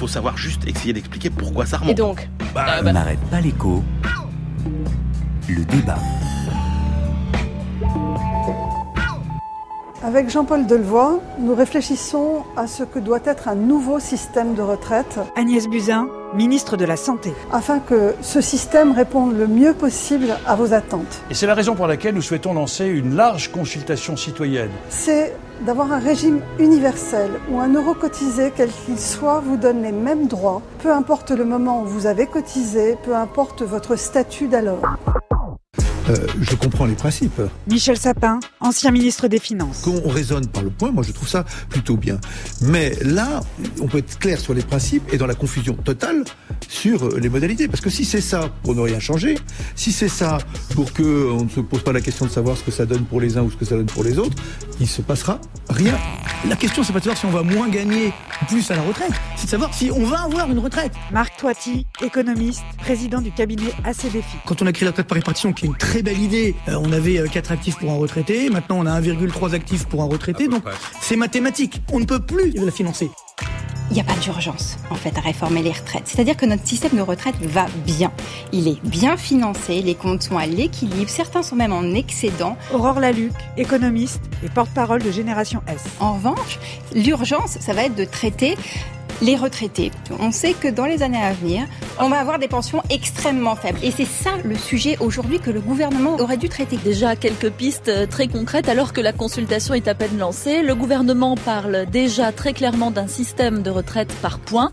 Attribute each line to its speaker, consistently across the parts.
Speaker 1: faut savoir juste essayer d'expliquer pourquoi ça remonte.
Speaker 2: Et donc
Speaker 3: bah, On n'arrête pas l'écho. Le débat.
Speaker 4: Avec Jean-Paul Delevoye, nous réfléchissons à ce que doit être un nouveau système de retraite.
Speaker 5: Agnès Buzyn, ministre de la Santé.
Speaker 4: Afin que ce système réponde le mieux possible à vos attentes.
Speaker 6: Et c'est la raison pour laquelle nous souhaitons lancer une large consultation citoyenne.
Speaker 4: C'est d'avoir un régime universel où un euro cotisé, quel qu'il soit, vous donne les mêmes droits, peu importe le moment où vous avez cotisé, peu importe votre statut d'alors.
Speaker 7: Euh, je comprends les principes.
Speaker 5: Michel Sapin, ancien ministre des Finances.
Speaker 7: Quand on raisonne par le point, moi je trouve ça plutôt bien. Mais là, on peut être clair sur les principes et dans la confusion totale sur euh, les modalités. Parce que si c'est ça pour ne rien changer, si c'est ça pour que on ne se pose pas la question de savoir ce que ça donne pour les uns ou ce que ça donne pour les autres, il se passera rien.
Speaker 8: La question, c'est pas de savoir si on va moins gagner plus à la retraite, c'est de savoir si on va avoir une retraite.
Speaker 5: Marc Toiti, économiste, président du cabinet ACDFI.
Speaker 8: Quand on a créé la retraite par répartition, qui est une très belle idée, euh, on avait 4 actifs pour un retraité, maintenant on a 1,3 actifs pour un retraité, donc c'est mathématique. On ne peut plus la financer
Speaker 9: il n'y a pas d'urgence, en fait, à réformer les retraites. C'est-à-dire que notre système de retraite va bien. Il est bien financé, les comptes sont à l'équilibre, certains sont même en excédent.
Speaker 5: Aurore Laluc, économiste et porte-parole de Génération S.
Speaker 9: En revanche, l'urgence, ça va être de traiter les retraités. On sait que dans les années à venir, on va avoir des pensions extrêmement faibles. Et c'est ça le sujet aujourd'hui que le gouvernement aurait dû traiter.
Speaker 2: Déjà quelques pistes euh, très concrètes alors que la consultation est à peine lancée. Le gouvernement parle déjà très clairement d'un système de retraite par points.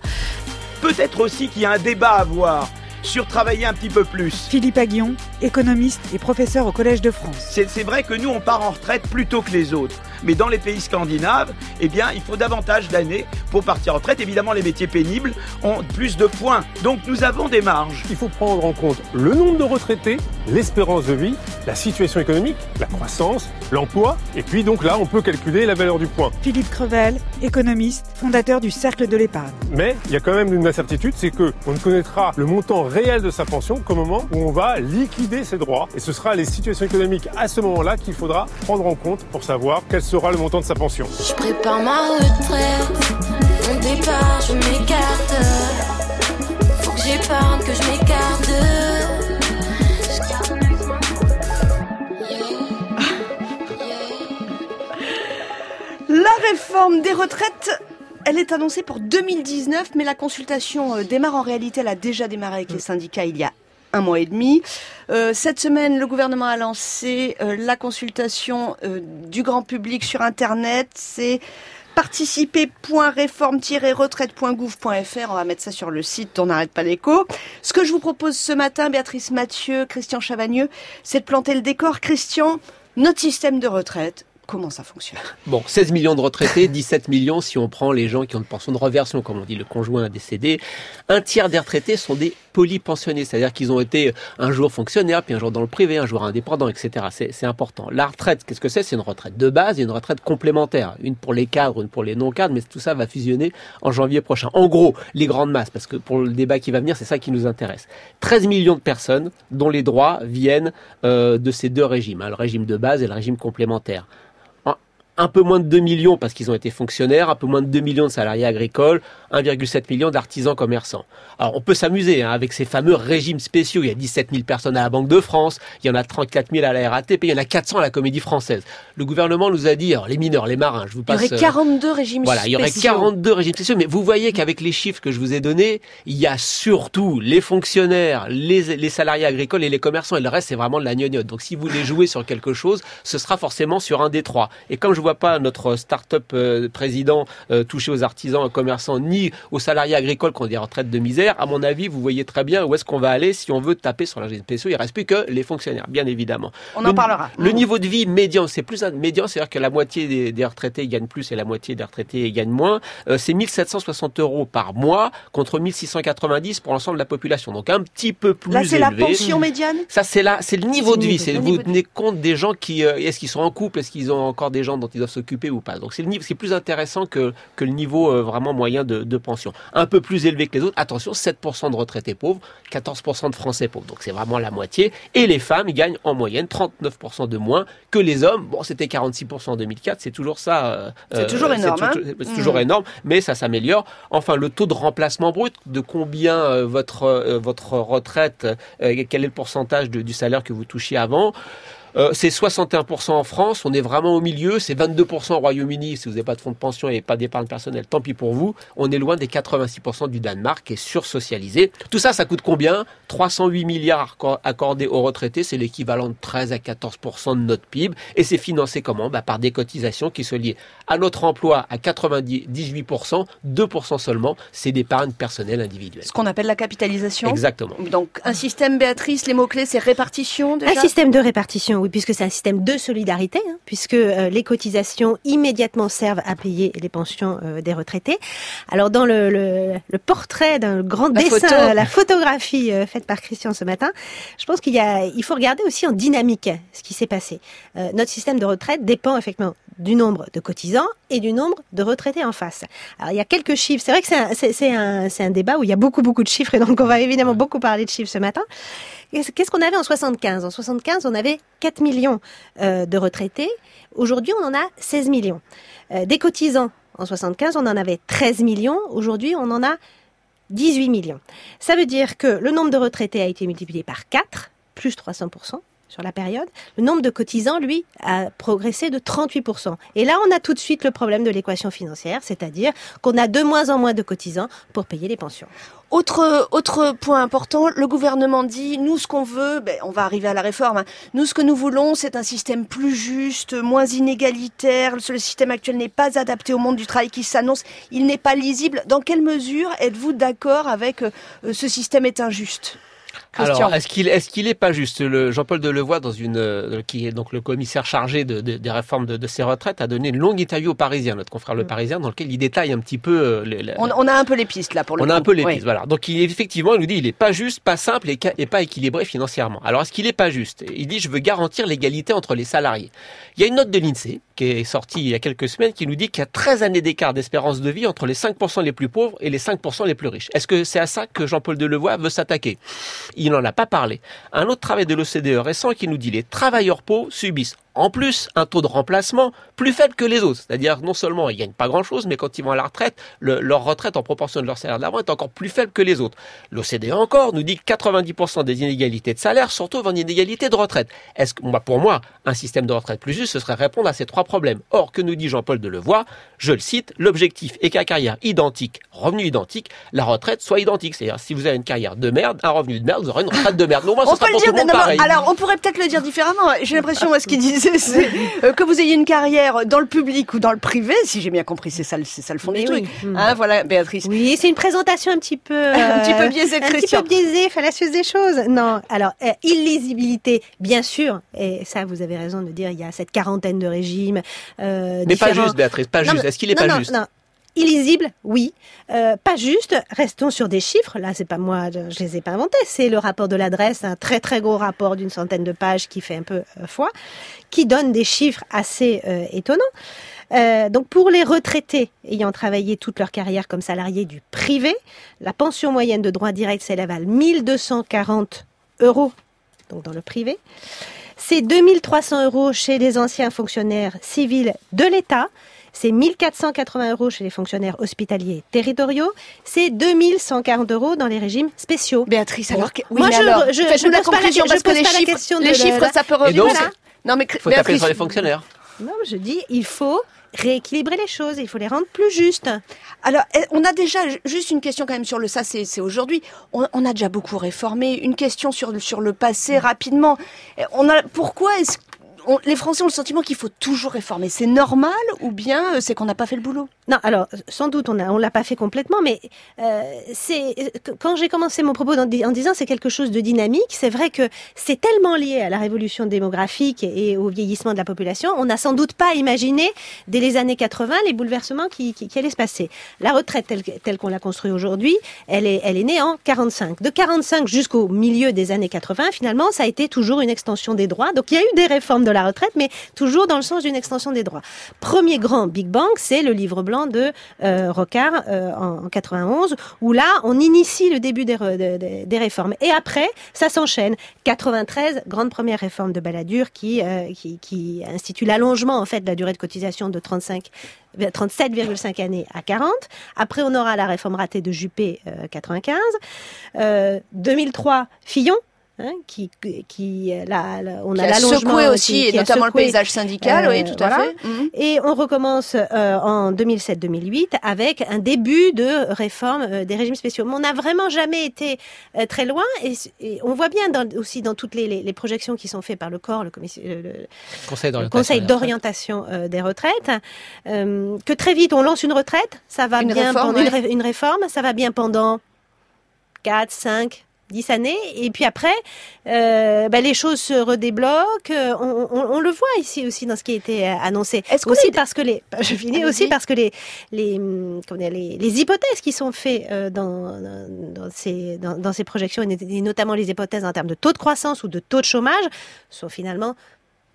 Speaker 10: Peut-être aussi qu'il y a un débat à avoir sur travailler un petit peu plus.
Speaker 5: Philippe Aguillon, économiste et professeur au Collège de France.
Speaker 10: C'est vrai que nous, on part en retraite plus tôt que les autres. Mais dans les pays scandinaves, eh bien, il faut davantage d'années pour partir en retraite. Évidemment, les métiers pénibles ont plus de points. Donc, nous avons des marges.
Speaker 11: Il faut prendre en compte le nombre de retraités, l'espérance de vie, la situation économique, la croissance, l'emploi. Et puis, donc là, on peut calculer la valeur du point.
Speaker 5: Philippe Crevel, économiste, fondateur du Cercle de l'épargne.
Speaker 11: Mais il y a quand même une incertitude, c'est que on ne connaîtra le montant réel de sa pension qu'au moment où on va liquider ses droits. Et ce sera les situations économiques à ce moment-là qu'il faudra prendre en compte pour savoir quelles sera le montant de sa pension.
Speaker 12: Je prépare ma retraite, mon départ, je m'écarte. Faut que j'épargne, que je m'écarte.
Speaker 2: La réforme des retraites elle est annoncée pour 2019, mais la consultation euh, démarre en réalité. Elle a déjà démarré avec les syndicats il y a un mois et demi. Euh, cette semaine, le gouvernement a lancé euh, la consultation euh, du grand public sur Internet. C'est participer.réforme-retraite.gouv.fr. On va mettre ça sur le site, on n'arrête pas l'écho. Ce que je vous propose ce matin, Béatrice Mathieu, Christian Chavagneux, c'est de planter le décor. Christian, notre système de retraite, Comment ça fonctionne?
Speaker 13: Bon, 16 millions de retraités, 17 millions si on prend les gens qui ont une pension de reversion, comme on dit, le conjoint décédé. Un tiers des retraités sont des polypensionnés, c'est-à-dire qu'ils ont été un jour fonctionnaires, puis un jour dans le privé, un jour indépendant, etc. C'est important. La retraite, qu'est-ce que c'est? C'est une retraite de base et une retraite complémentaire. Une pour les cadres, une pour les non-cadres, mais tout ça va fusionner en janvier prochain. En gros, les grandes masses, parce que pour le débat qui va venir, c'est ça qui nous intéresse. 13 millions de personnes dont les droits viennent euh, de ces deux régimes, hein, le régime de base et le régime complémentaire un peu moins de 2 millions parce qu'ils ont été fonctionnaires, un peu moins de 2 millions de salariés agricoles, 1,7 million d'artisans commerçants. Alors on peut s'amuser hein, avec ces fameux régimes spéciaux. Il y a 17 000 personnes à la Banque de France, il y en a 34 000 à la RATP, il y en a 400 à la Comédie Française. Le gouvernement nous a dit, alors les mineurs, les marins, je vous passe...
Speaker 2: Il y aurait 42 régimes
Speaker 13: spéciaux. Voilà, il y aurait 42 régimes spéciaux, mais vous voyez qu'avec les chiffres que je vous ai donnés, il y a surtout les fonctionnaires, les, les salariés agricoles et les commerçants, et le reste c'est vraiment de la gnognotte. Donc si vous voulez jouer sur quelque chose, ce sera forcément sur un des trois. Et comme je vois pas notre start-up euh, président euh, toucher aux artisans, aux commerçants, ni aux salariés agricoles qui ont des retraites de misère, à mon avis, vous voyez très bien où est-ce qu'on va aller si on veut taper sur la GPSO. Il reste plus que les fonctionnaires, bien évidemment.
Speaker 2: On en parlera.
Speaker 13: Le niveau de vie médian, c'est plus un médian, c'est-à-dire que la moitié des, retraités gagnent plus et la moitié des retraités gagnent moins. Euh, c'est 1760 euros par mois contre 1690 pour l'ensemble de la population. Donc un petit peu plus
Speaker 2: Là, c'est la pension médiane?
Speaker 13: Ça, c'est là, c'est le niveau de vie. C'est vous tenez compte des gens qui, est-ce qu'ils sont en couple, est-ce qu'ils ont encore des gens dont ils doivent s'occuper ou pas. Donc c'est le niveau, c'est plus intéressant que, que le niveau euh, vraiment moyen de, de pension. Un peu plus élevé que les autres. Attention, 7% de retraités pauvres, 14% de Français pauvres. Donc c'est vraiment la moitié. Et les femmes, gagnent en moyenne 39% de moins que les hommes. Bon, c'était 46% en 2004. C'est toujours ça. euh,
Speaker 2: C'est
Speaker 13: euh,
Speaker 2: toujours énorme, hein.
Speaker 13: C'est toujours
Speaker 2: Mhm.
Speaker 13: énorme, mais ça s'améliore. Enfin, le taux de remplacement brut, de combien votre votre retraite, quel est le pourcentage de- du salaire que vous touchiez avant? Euh, c'est 61% en France, on est vraiment au milieu, c'est 22% au Royaume-Uni, si vous n'avez pas de fonds de pension et pas d'épargne personnelle, tant pis pour vous. On est loin des 86% du Danemark qui est sursocialisé. Tout ça, ça coûte combien? 308 milliards accor- accordés aux retraités, c'est l'équivalent de 13 à 14% de notre PIB. Et c'est financé comment? Bah, Par des cotisations qui se lient à notre emploi à 98%, 2% seulement, c'est d'épargne personnelle individuelle.
Speaker 2: Ce qu'on appelle la capitalisation.
Speaker 13: Exactement.
Speaker 2: Donc un système, Béatrice, les mots-clés, c'est répartition déjà?
Speaker 14: Un système de répartition, oui, puisque c'est un système de solidarité, hein, puisque euh, les cotisations immédiatement servent à payer les pensions euh, des retraités. Alors dans le, le, le portrait d'un grand
Speaker 2: La
Speaker 14: dessin,
Speaker 2: photo.
Speaker 14: la photographie euh, faite par Christian ce matin, je pense qu'il y a, il faut regarder aussi en dynamique ce qui s'est passé. Notre système de retraite dépend effectivement du nombre de cotisants et du nombre de retraités en face. Alors il y a quelques chiffres. C'est vrai que c'est un, un, un débat où il y a beaucoup beaucoup de chiffres et donc on va évidemment beaucoup parler de chiffres ce matin. Qu'est-ce qu'est-ce qu'on avait en 75 En 75, on avait 4 millions euh, de retraités. Aujourd'hui, on en a 16 millions. Euh, des cotisants, en 75, on en avait 13 millions. Aujourd'hui, on en a 18 millions. Ça veut dire que le nombre de retraités a été multiplié par 4, plus 300% sur la période. Le nombre de cotisants, lui, a progressé de 38%. Et là, on a tout de suite le problème de l'équation financière, c'est-à-dire qu'on a de moins en moins de cotisants pour payer les pensions.
Speaker 2: Autre, autre point important, le gouvernement dit, nous ce qu'on veut, ben, on va arriver à la réforme, hein. nous ce que nous voulons c'est un système plus juste, moins inégalitaire, le système actuel n'est pas adapté au monde du travail qui s'annonce, il n'est pas lisible. Dans quelle mesure êtes-vous d'accord avec euh, ce système est injuste? Christian
Speaker 13: Alors, est-ce qu'il est-ce qu'il est pas juste le Jean-Paul Delevoye dans une euh, qui est donc le commissaire chargé de, de- des réformes de, de ces retraites a donné une longue interview au Parisien, notre confrère le Parisien, dans lequel il détaille un petit peu euh, les- les-
Speaker 2: on, on a un peu les pistes là pour le
Speaker 13: on
Speaker 2: coup.
Speaker 13: a un peu les
Speaker 2: Oui.
Speaker 13: pistes, voilà. Donc il, effectivement, il nous dit il est pas juste, pas simple et, pas équilibré financièrement. Alors est-ce qu'il est pas juste? Il dit je veux garantir l'égalité entre les salariés. Il y a une note de l'Insee qui est sortie il y a quelques semaines qui nous dit qu'il y a 13 années d'écart d'espérance de vie entre les 5% les plus pauvres et les 5% les plus riches. Est-ce que c'est à ça que Jean-Paul Delevoye veut s'attaquer? Il n'en a pas parlé. Un autre travail de l'OCDE récent qui nous dit les travailleurs pauvres subissent en plus un taux de remplacement plus faible que les autres. C'est-à-dire non seulement ils gagnent pas grand-chose, mais quand ils vont à la retraite, le- leur retraite en proportion de leur salaire d'avant est encore plus faible que les autres. L'OCDE encore nous dit que 90% des inégalités de salaire se retrouvent en inégalité de retraite. Est-ce que, bah, pour moi, un système de retraite plus juste, ce serait répondre à ces trois problèmes. Or, que nous dit Jean-Paul Delevoye Je le cite, l'objectif est qu'à carrière identique, revenu identique, la retraite soit identique. C'est-à-dire, si vous avez une carrière de merde, un revenu de merde, vous aurez une retraite de merde. Ce
Speaker 2: On
Speaker 13: sera
Speaker 2: le dire, non, non, alors on pourrait peut-être le dire différemment. J'ai l'impression, moi, ce qu'il disait, c'est euh, que vous ayez une carrière dans le public ou dans le privé, si j'ai bien compris, c'est ça, le- c'est ça le fond du truc.
Speaker 14: oui.
Speaker 2: Hein, voilà, Béatrice.
Speaker 14: Oui, c'est une présentation un petit peu,
Speaker 2: Un petit peu
Speaker 14: euh,
Speaker 2: biaisée de
Speaker 14: un petit
Speaker 2: Christian.
Speaker 14: peu biaisée, fallacieuse des choses. Non, alors euh, illisibilité, bien sûr, et ça vous avez raison de dire, il y a cette quarantaine de régimes. euh,
Speaker 13: Mais pas juste, Béatrice, pas
Speaker 14: Non,
Speaker 13: juste. Est-ce qu'il est
Speaker 14: non,
Speaker 13: pas
Speaker 14: non,
Speaker 13: juste?
Speaker 14: non. Illisible, oui. Euh, pas juste. Restons sur des chiffres. Là, c'est pas moi, je, les ai pas inventés. C'est le rapport de l'adresse, un très très gros rapport d'une centaine de pages qui fait un peu euh, foi, qui donne des chiffres assez euh, étonnants. Donc pour les retraités ayant travaillé toute leur carrière comme salariés du privé, la pension moyenne de droit direct s'élève à 1240 euros, donc dans le privé. C'est 2300 euros chez les anciens fonctionnaires civils de l'État. C'est 1480 euros chez les fonctionnaires hospitaliers territoriaux. C'est 2140 euros dans les régimes spéciaux.
Speaker 2: Béatrice, alors que- oui,
Speaker 14: Moi,
Speaker 2: mais
Speaker 14: je,
Speaker 2: alors,
Speaker 14: je,
Speaker 2: faites-nous
Speaker 14: je
Speaker 2: la
Speaker 14: pose pas la,
Speaker 2: conclusion,
Speaker 14: je
Speaker 2: parce que
Speaker 14: pose
Speaker 2: les
Speaker 14: pas la
Speaker 2: chiffres-
Speaker 14: question
Speaker 2: les
Speaker 14: de
Speaker 2: chiffres,
Speaker 14: la-
Speaker 2: ça peut
Speaker 13: Et donc,
Speaker 2: Voilà. Non, mais
Speaker 13: faut taper
Speaker 2: Béatrice,
Speaker 13: sur les fonctionnaires.
Speaker 14: Non, je dis, il faut rééquilibrer les choses, il faut les rendre plus justes.
Speaker 2: Alors, eh, on a déjà juste une question quand même sur le ça, c'est aujourd'hui. On, on a déjà beaucoup réformé. Une question sur le- sur le passé rapidement. Eh, On a pourquoi est-ce les Français ont le sentiment qu'il faut toujours réformer C'est normal ou bien euh, c'est qu'on n'a pas fait le boulot?
Speaker 14: Non, alors sans doute on on l'a pas fait complètement, mais euh, c'est euh, quand j'ai commencé mon propos en, en disant c'est quelque chose de dynamique. C'est vrai que c'est tellement lié à la révolution démographique et au vieillissement de la population. On n'a sans doute pas imaginé dès les années 80 les bouleversements qui, allaient se passer. La retraite telle qu'on l'a construite aujourd'hui, elle est, elle est née en 45. De 45 jusqu'au milieu des années 80, finalement, ça a été toujours une extension des droits. Donc il y a eu des réformes de la retraite, mais toujours dans le sens d'une extension des droits. Premier grand Big Bang, c'est le livre blanc de euh, Rocard euh, en, en 91, où là, on initie le début des, réformes. Et après, ça s'enchaîne. 93, grande première réforme de Balladur qui, euh, qui, institue l'allongement en fait de la durée de cotisation de 35 37,5 années à 40. Après, on aura la réforme ratée de Juppé, euh, 95. Euh, 2003, Fillon. Hein, qui, qui, euh, la- la- on
Speaker 2: Qui
Speaker 14: a
Speaker 2: a secoué aussi,
Speaker 14: qui-
Speaker 2: et notamment le paysage syndical, oui, tout à fait. Mhm.
Speaker 14: Et on recommence euh, en 2007-2008 avec un début de réforme euh, des régimes spéciaux. Mais on n'a vraiment jamais été euh, très loin et, et on voit bien dans- aussi dans toutes les, les- les projections qui sont faites par le corps, le, commission- le- le-
Speaker 13: Conseil
Speaker 14: le
Speaker 13: d'orientation.
Speaker 14: Conseil d'orientation euh, des retraites, euh, que très vite on lance une retraite, ça va
Speaker 2: Une
Speaker 14: bien
Speaker 2: réforme,
Speaker 14: pendant une,
Speaker 2: ouais.
Speaker 14: ré- une réforme, ça va bien pendant 4, 5, 10 années, et puis après, euh, ben, les choses se redébloquent. euh, On, on- on le voit ici aussi dans ce qui a été euh, annoncé.
Speaker 2: qu'on
Speaker 14: aussi
Speaker 2: est-
Speaker 14: parce que les, je finis aussi parce que les les hum, les, les hypothèses qui sont faites dans, dans, ces dans, dans ces projections et notamment les hypothèses en termes de taux de croissance ou de taux de chômage sont finalement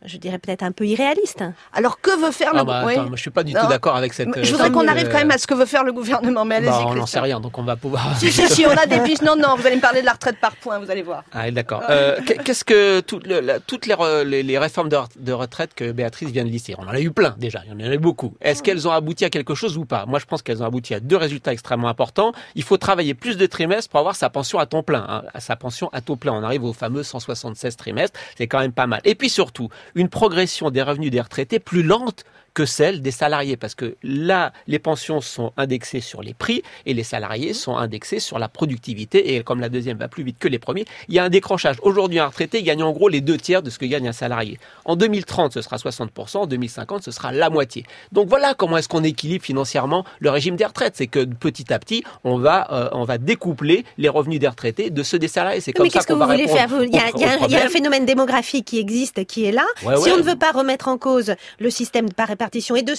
Speaker 14: je dirais peut-être un peu irréalistes.
Speaker 2: Alors que veut faire
Speaker 13: Ah
Speaker 2: le
Speaker 13: bah,
Speaker 2: oui.
Speaker 13: attends, moi, je suis pas du tout d'accord avec cette.
Speaker 2: Je voudrais
Speaker 13: euh,
Speaker 2: qu'on arrive
Speaker 13: euh,
Speaker 2: quand même à ce que veut faire le gouvernement, mais allez-y.
Speaker 13: bah, on n'en sait rien, donc on va pouvoir.
Speaker 2: Si, si, si, on a des pistes. Non, non, vous allez me parler de la retraite par points, vous allez voir.
Speaker 13: Ah, d'accord. Euh, qu'est- Qu'est-ce que tout le- la- toutes les, re- les, les réformes de, re- de retraite que Béatrice vient de lister On en a eu plein déjà, il y en a eu beaucoup. Est-ce qu'elles ont abouti à quelque chose ou pas? Moi, je pense qu'elles ont abouti à deux résultats extrêmement importants. Il faut travailler plus de trimestres pour avoir sa pension à temps plein, hein, à sa pension à taux plein. On arrive aux fameux 176 trimestres, c'est quand même pas mal. Et puis surtout, une progression des revenus des retraités plus lente que celle des salariés, parce que là, les pensions sont indexées sur les prix et les salariés sont indexés sur la productivité. Et comme la deuxième va plus vite que les premiers, il y a un décrochage. Aujourd'hui, un retraité gagne en gros les deux tiers de ce que gagne un salarié. En 2030, ce sera 60%, en 2050, ce sera la moitié. Donc voilà comment est-ce qu'on équilibre financièrement le régime des retraites. C'est que petit à petit, on va, euh, on va découpler les revenus des retraités de ceux des salariés. C'est comme
Speaker 14: Mais
Speaker 13: ça qu'on
Speaker 14: vous
Speaker 13: va
Speaker 14: voulez
Speaker 13: répondre
Speaker 14: faire Il y, a, il y a un- il y a un
Speaker 13: problème.
Speaker 14: phénomène démographique qui existe, qui est là.
Speaker 13: Ouais,
Speaker 14: si
Speaker 13: ouais.
Speaker 14: on ne veut pas remettre en cause le système par et de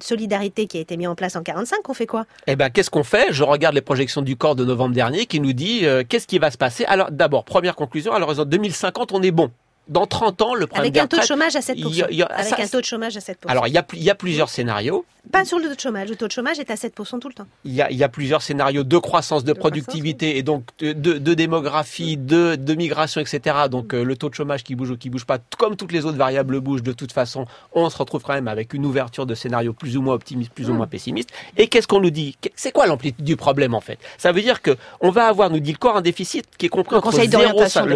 Speaker 14: solidarité, qui a été mis en place en 45, on fait quoi?
Speaker 13: Eh ben, qu'est-ce qu'on fait? Je regarde les projections du corps de novembre dernier qui nous dit euh, qu'est-ce qui va se passer? Alors, d'abord, première conclusion, à l'horizon 2050, on est bon. Dans 30 ans, le problème
Speaker 14: Avec un taux de chômage à 7%.
Speaker 13: il y a- il y a-
Speaker 14: Avec
Speaker 13: ça,
Speaker 14: un taux de chômage à 7%.
Speaker 13: Alors, il y, a, il y a plusieurs scénarios.
Speaker 14: Pas sur le taux de chômage. Le taux de chômage est à 7% tout le temps.
Speaker 13: Il y, a, plusieurs scénarios de croissance, de, productivité et donc de, démographie, de, de migration, etc. Donc euh, le taux de chômage qui bouge ou qui bouge pas, comme toutes les autres variables bougent, de toute façon, on se retrouve quand même avec une ouverture de scénarios plus ou moins optimistes, plus ou moins pessimistes. Et qu'est-ce qu'on nous dit? C'est quoi l'amplitude du problème en fait? Ça veut dire que on va avoir, nous dit le corps, un déficit qui est compris
Speaker 2: Le
Speaker 13: entre
Speaker 2: Conseil
Speaker 13: 0,5
Speaker 2: d'orientation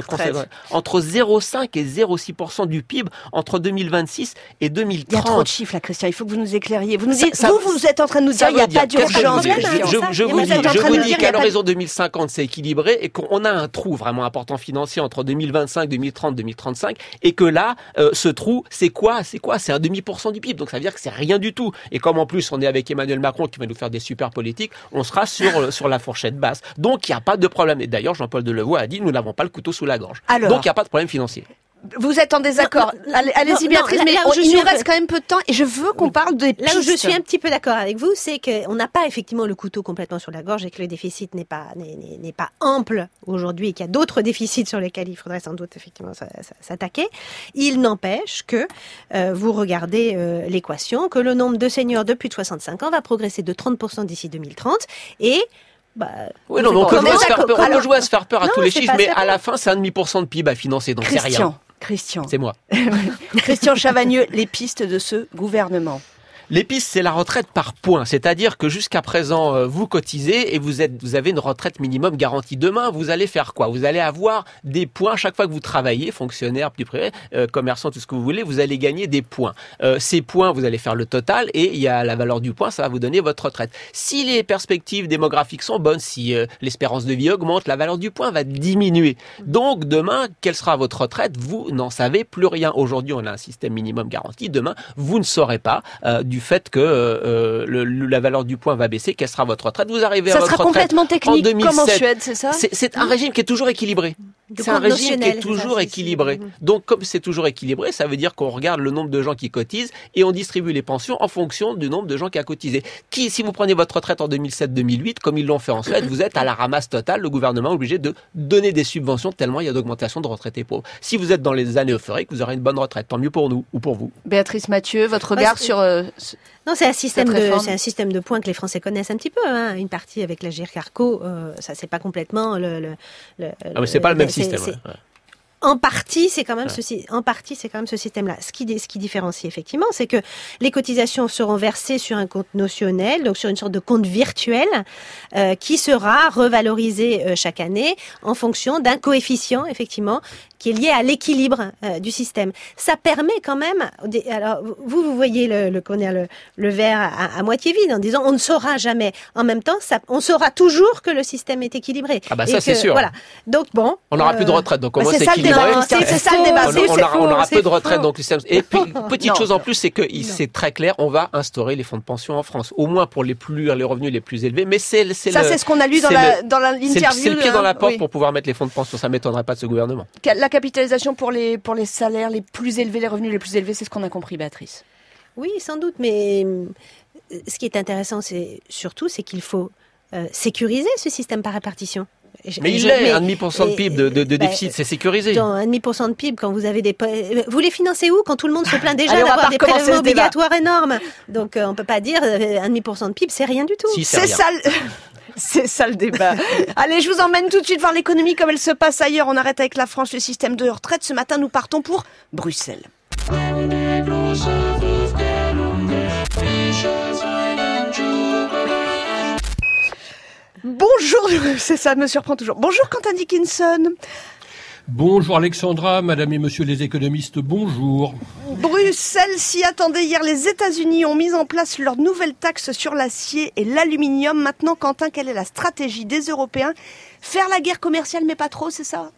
Speaker 13: le
Speaker 2: des
Speaker 13: Conseil
Speaker 2: retraites.
Speaker 13: d'ori- entre 0,5 et 0,6% du PIB entre 2026 et 2030.
Speaker 2: Il y a trop de chiffres là, Christian. Il faut que vous nous écliriez. Vous nous dites,
Speaker 13: ça-
Speaker 2: vous, vous êtes en train de nous dire
Speaker 13: Ça
Speaker 2: il n'y a pas d'urgence.
Speaker 13: je vous dis. Je, vous je qu'à l'horizon 2050, c'est équilibré et qu'on a un trou vraiment important financier entre 2025, 2030, 2035 et que là, euh, ce trou, c'est quoi? C'est quoi? C'est un demi pour cent du PIB. Donc ça veut dire que c'est rien du tout. Et comme en plus on est avec Emmanuel Macron qui va nous faire des super politiques, on sera sur euh, sur la fourchette basse. Donc il n'y a pas de problème. Et d'ailleurs, Jean-Paul Delevoye a dit nous n'avons pas le couteau sous la gorge.
Speaker 2: Alors
Speaker 13: Donc il n'y a pas de problème financier.
Speaker 2: Vous êtes en désaccord. Allez-y, Béatrice,
Speaker 14: là-
Speaker 2: mais on-
Speaker 14: je
Speaker 2: il
Speaker 14: suis
Speaker 2: nous
Speaker 14: peu-
Speaker 2: reste quand même peu de temps et je veux qu'on parle des
Speaker 14: Là où je
Speaker 2: pistes.
Speaker 14: suis un petit peu d'accord avec vous, c'est qu'on n'a pas effectivement le couteau complètement sur la gorge et que le déficit n'est pas, n'est- n'est n'est pas ample aujourd'hui et qu'il y a d'autres déficits sur lesquels il faudrait sans doute effectivement s'a- s'a- s'attaquer. Il n'empêche que euh, vous regardez euh, l'équation, que le nombre de seniors de plus de 65 ans va progresser de 30% d'ici 2030 et bah,
Speaker 13: Oui, non, mais on peut, jouer à se faire peur, à se faire peur à
Speaker 14: Non,
Speaker 13: tous les chiffres, mais à la fin, c'est un demi pour cent de PIB à financer, donc c'est rien.
Speaker 2: Christian,
Speaker 13: C'est moi.
Speaker 2: Christian Chavagneux, les pistes de ce gouvernement.
Speaker 13: Pistes, c'est la retraite par points, c'est-à-dire que jusqu'à présent, euh, vous cotisez et vous êtes, vous avez une retraite minimum garantie. Demain, vous allez faire quoi? Vous allez avoir des points chaque fois que vous travaillez, fonctionnaire, plus privé, euh, commerçant, tout ce que vous voulez, vous allez gagner des points. Euh, ces points, vous allez faire le total et il y a la valeur du point, ça va vous donner votre retraite. Si les perspectives démographiques sont bonnes, si euh, l'espérance de vie augmente, la valeur du point va diminuer. Donc demain, quelle sera votre retraite? Vous n'en savez plus rien. Aujourd'hui, on a un système minimum garanti. Demain, vous ne saurez pas euh, du fait que euh, le- le- la valeur du point va baisser. Quelle sera votre retraite Vous arrivez à
Speaker 2: Ça
Speaker 13: votre
Speaker 2: sera
Speaker 13: retraite
Speaker 2: complètement
Speaker 13: en
Speaker 2: technique,
Speaker 13: 2007.
Speaker 2: comme en Suède, c'est ça?
Speaker 13: C'est un régime qui est toujours équilibré. C'est un régime qui est toujours
Speaker 14: ça,
Speaker 13: équilibré. Donc, comme c'est toujours équilibré, ça veut dire qu'on regarde le nombre de gens qui cotisent et on distribue les pensions en fonction du nombre de gens qui a cotisé. Qui, si vous prenez votre retraite en 2007-2008, comme ils l'ont fait en Suède, vous êtes à la ramasse totale. Le gouvernement est obligé de donner des subventions tellement il y a d'augmentation de retraités pauvres. Si vous êtes dans les années euphoriques, vous aurez une bonne retraite. Tant mieux pour nous ou pour vous.
Speaker 2: Béatrice Mathieu, votre regard sur... euh,
Speaker 14: Non, c'est un système de,
Speaker 2: réforme.
Speaker 14: c'est un système de points que les Français connaissent un petit peu. Hein. Une partie avec la GIRCARCO, euh, ça c'est pas complètement le. le, le-
Speaker 13: Ah, mais c'est pas le même système. ouais.
Speaker 14: En partie, c'est quand même
Speaker 13: Ouais.
Speaker 14: ceci. En partie, c'est quand même ce système-là. Ce qui, dé- ce qui différencie effectivement, c'est que les cotisations seront versées sur un compte notionnel, donc sur une sorte de compte virtuel, euh, qui sera revalorisé euh, chaque année en fonction d'un coefficient, effectivement, qui est lié à l'équilibre euh, du système. Ça permet quand même. Alors vous, vous voyez le, le, le, le verre à, à moitié vide en disant on ne saura jamais. En même temps, ça, on saura toujours que le système est équilibré.
Speaker 13: Ah bah ça, c'est sûr.
Speaker 14: Voilà. Donc bon.
Speaker 13: On n'aura plus de
Speaker 14: euh,
Speaker 13: retraite, donc au
Speaker 2: bah,
Speaker 13: moins
Speaker 2: c'est
Speaker 13: c'est
Speaker 2: ça le
Speaker 13: équilibré.
Speaker 2: C'est ça le
Speaker 14: faux,
Speaker 2: débat.
Speaker 13: On, aura, on aura peu de retraite,
Speaker 14: faux.
Speaker 13: donc le système. Et puis, petite
Speaker 2: Non.
Speaker 13: chose en plus, c'est que c'est très clair, on va instaurer les fonds de pension en France, au moins pour les plus les revenus les plus élevés. Mais c'est c'est
Speaker 2: Ça,
Speaker 13: le-
Speaker 2: c'est ce qu'on a lu dans l'interview
Speaker 13: C'est le pied dans la porte
Speaker 2: oui.
Speaker 13: pour pouvoir mettre les fonds de pension. Ça m'étonnerait pas de ce gouvernement.
Speaker 2: La capitalisation pour les, pour les salaires les plus élevés, les revenus les plus élevés, c'est ce qu'on a compris, Béatrice.
Speaker 14: Oui, sans doute, mais euh, ce qui est intéressant, c'est surtout, c'est qu'il faut euh, sécuriser ce système par répartition. Je-
Speaker 13: Mais il est, un demi pour cent de PIB de, de- de
Speaker 14: bah,
Speaker 13: déficit, c'est sécurisé.
Speaker 14: Dans un demi pour cent de PIB, quand vous avez des, vous les financez où quand tout le monde se plaint déjà d'avoir des prélèvements obligatoires énormes? Donc euh, on peut pas dire un demi pour cent de PIB, c'est rien du tout.
Speaker 13: Si,
Speaker 2: C'est ça, c'est ça le débat. Allez, je vous emmène tout de suite voir l'économie comme elle se passe ailleurs. On arrête avec la France le système de retraite. Ce matin, nous partons pour Bruxelles. Bonjour, c'est ça me surprend toujours. Bonjour Quentin Dickinson.
Speaker 15: Bonjour Alexandra, madame et monsieur les économistes, bonjour.
Speaker 2: Bruxelles s'y attendait hier. Les États-Unis ont mis en place leur nouvelle taxe sur l'acier et l'aluminium. Maintenant, Quentin, quelle est la stratégie des Européens? Faire la guerre commerciale, mais pas trop, c'est ça?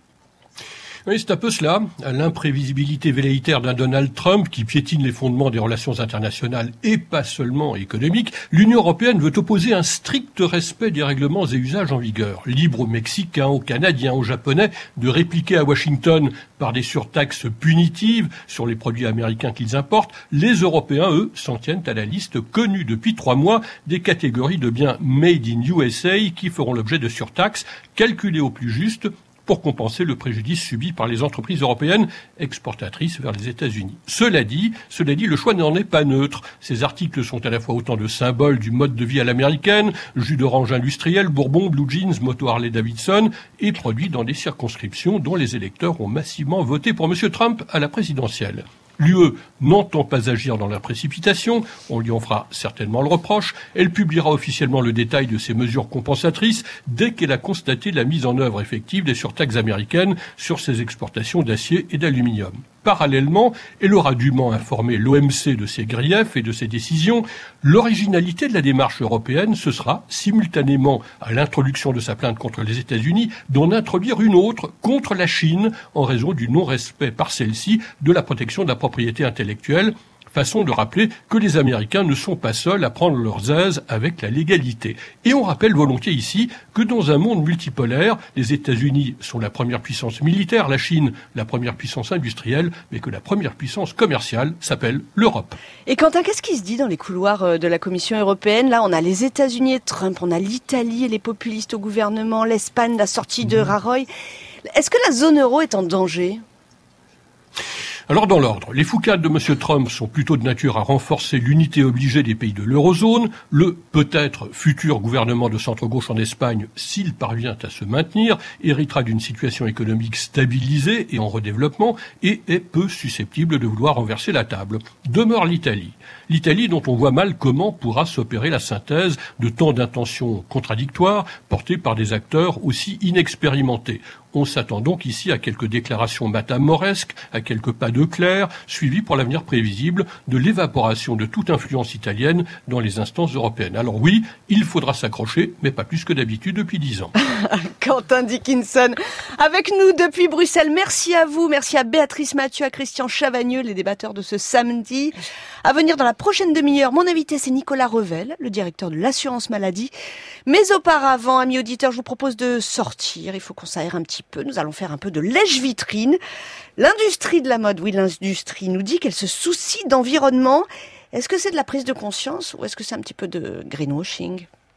Speaker 15: C'est un peu cela, l'imprévisibilité velléitaire d'un Donald Trump qui piétine les fondements des relations internationales et pas seulement économiques. L'Union européenne veut opposer un strict respect des règlements et usages en vigueur. Libre aux Mexicains, aux Canadiens, aux Japonais de répliquer à Washington par des surtaxes punitives sur les produits américains qu'ils importent. Les Européens, eux, s'en tiennent à la liste connue depuis trois mois des catégories de biens made in USA qui feront l'objet de surtaxes calculées au plus juste pour compenser le préjudice subi par les entreprises européennes exportatrices vers les États-Unis. Cela dit, cela dit, le choix n'en est pas neutre. Ces articles sont à la fois autant de symboles du mode de vie à l'américaine, jus d'orange industriel, bourbon, blue jeans, moto Harley Davidson, et produits dans des circonscriptions dont les électeurs ont massivement voté pour M. Trump à la présidentielle. L'UE n'entend pas agir dans la précipitation, on lui en fera certainement le reproche, elle publiera officiellement le détail de ses mesures compensatrices dès qu'elle a constaté la mise en œuvre effective des surtaxes américaines sur ses exportations d'acier et d'aluminium. Parallèlement, elle aura dûment informé l'OMC de ses griefs et de ses décisions. L'originalité de la démarche européenne, ce sera, simultanément à l'introduction de sa plainte contre les États-Unis, d'en introduire une autre contre la Chine en raison du non-respect par celle-ci de la protection de la propriété intellectuelle façon de rappeler que les Américains ne sont pas seuls à prendre leurs aises avec la légalité. Et on rappelle volontiers ici que dans un monde multipolaire, les États-Unis sont la première puissance militaire, la Chine la première puissance industrielle, mais que la première puissance commerciale s'appelle l'Europe.
Speaker 2: Et Quentin, qu'est-ce qui se dit dans les couloirs euh, de la Commission européenne? Là, on a les États-Unis et Trump, on a l'Italie et les populistes au gouvernement, l'Espagne, la sortie de Rajoy. Est-ce que la zone euro est en danger?
Speaker 15: Alors dans l'ordre, les foucades de M. Trump sont plutôt de nature à renforcer l'unité obligée des pays de l'eurozone. Le peut-être futur gouvernement de centre-gauche en Espagne, s'il parvient à se maintenir, héritera d'une situation économique stabilisée et en redéveloppement et est peu susceptible de vouloir renverser la table. Demeure l'Italie. L'Italie dont on voit mal comment pourra s'opérer la synthèse de tant d'intentions contradictoires portées par des acteurs aussi inexpérimentés. On s'attend donc ici à quelques déclarations matamoresques, à quelques pas de clair, suivis pour l'avenir prévisible de l'évaporation de toute influence italienne dans les instances européennes. Alors oui, il faudra s'accrocher, mais pas plus que d'habitude depuis dix ans.
Speaker 2: Quentin Dickinson, avec nous depuis Bruxelles. Merci à vous, merci à Béatrice Mathieu, à Christian Chavagneux, les débatteurs de ce samedi. À venir dans la prochaine demi-heure, mon invité c'est Nicolas Revel, le directeur de l'assurance maladie. Mais auparavant, amis auditeurs, je vous propose de sortir. Il faut qu'on s'aère un petit peu. Nous allons faire un peu de lèche-vitrine. L'industrie de la mode, oui, l'industrie nous dit qu'elle se soucie d'environnement. Est-ce que c'est de la prise de conscience ou est-ce que c'est un petit peu de greenwashing?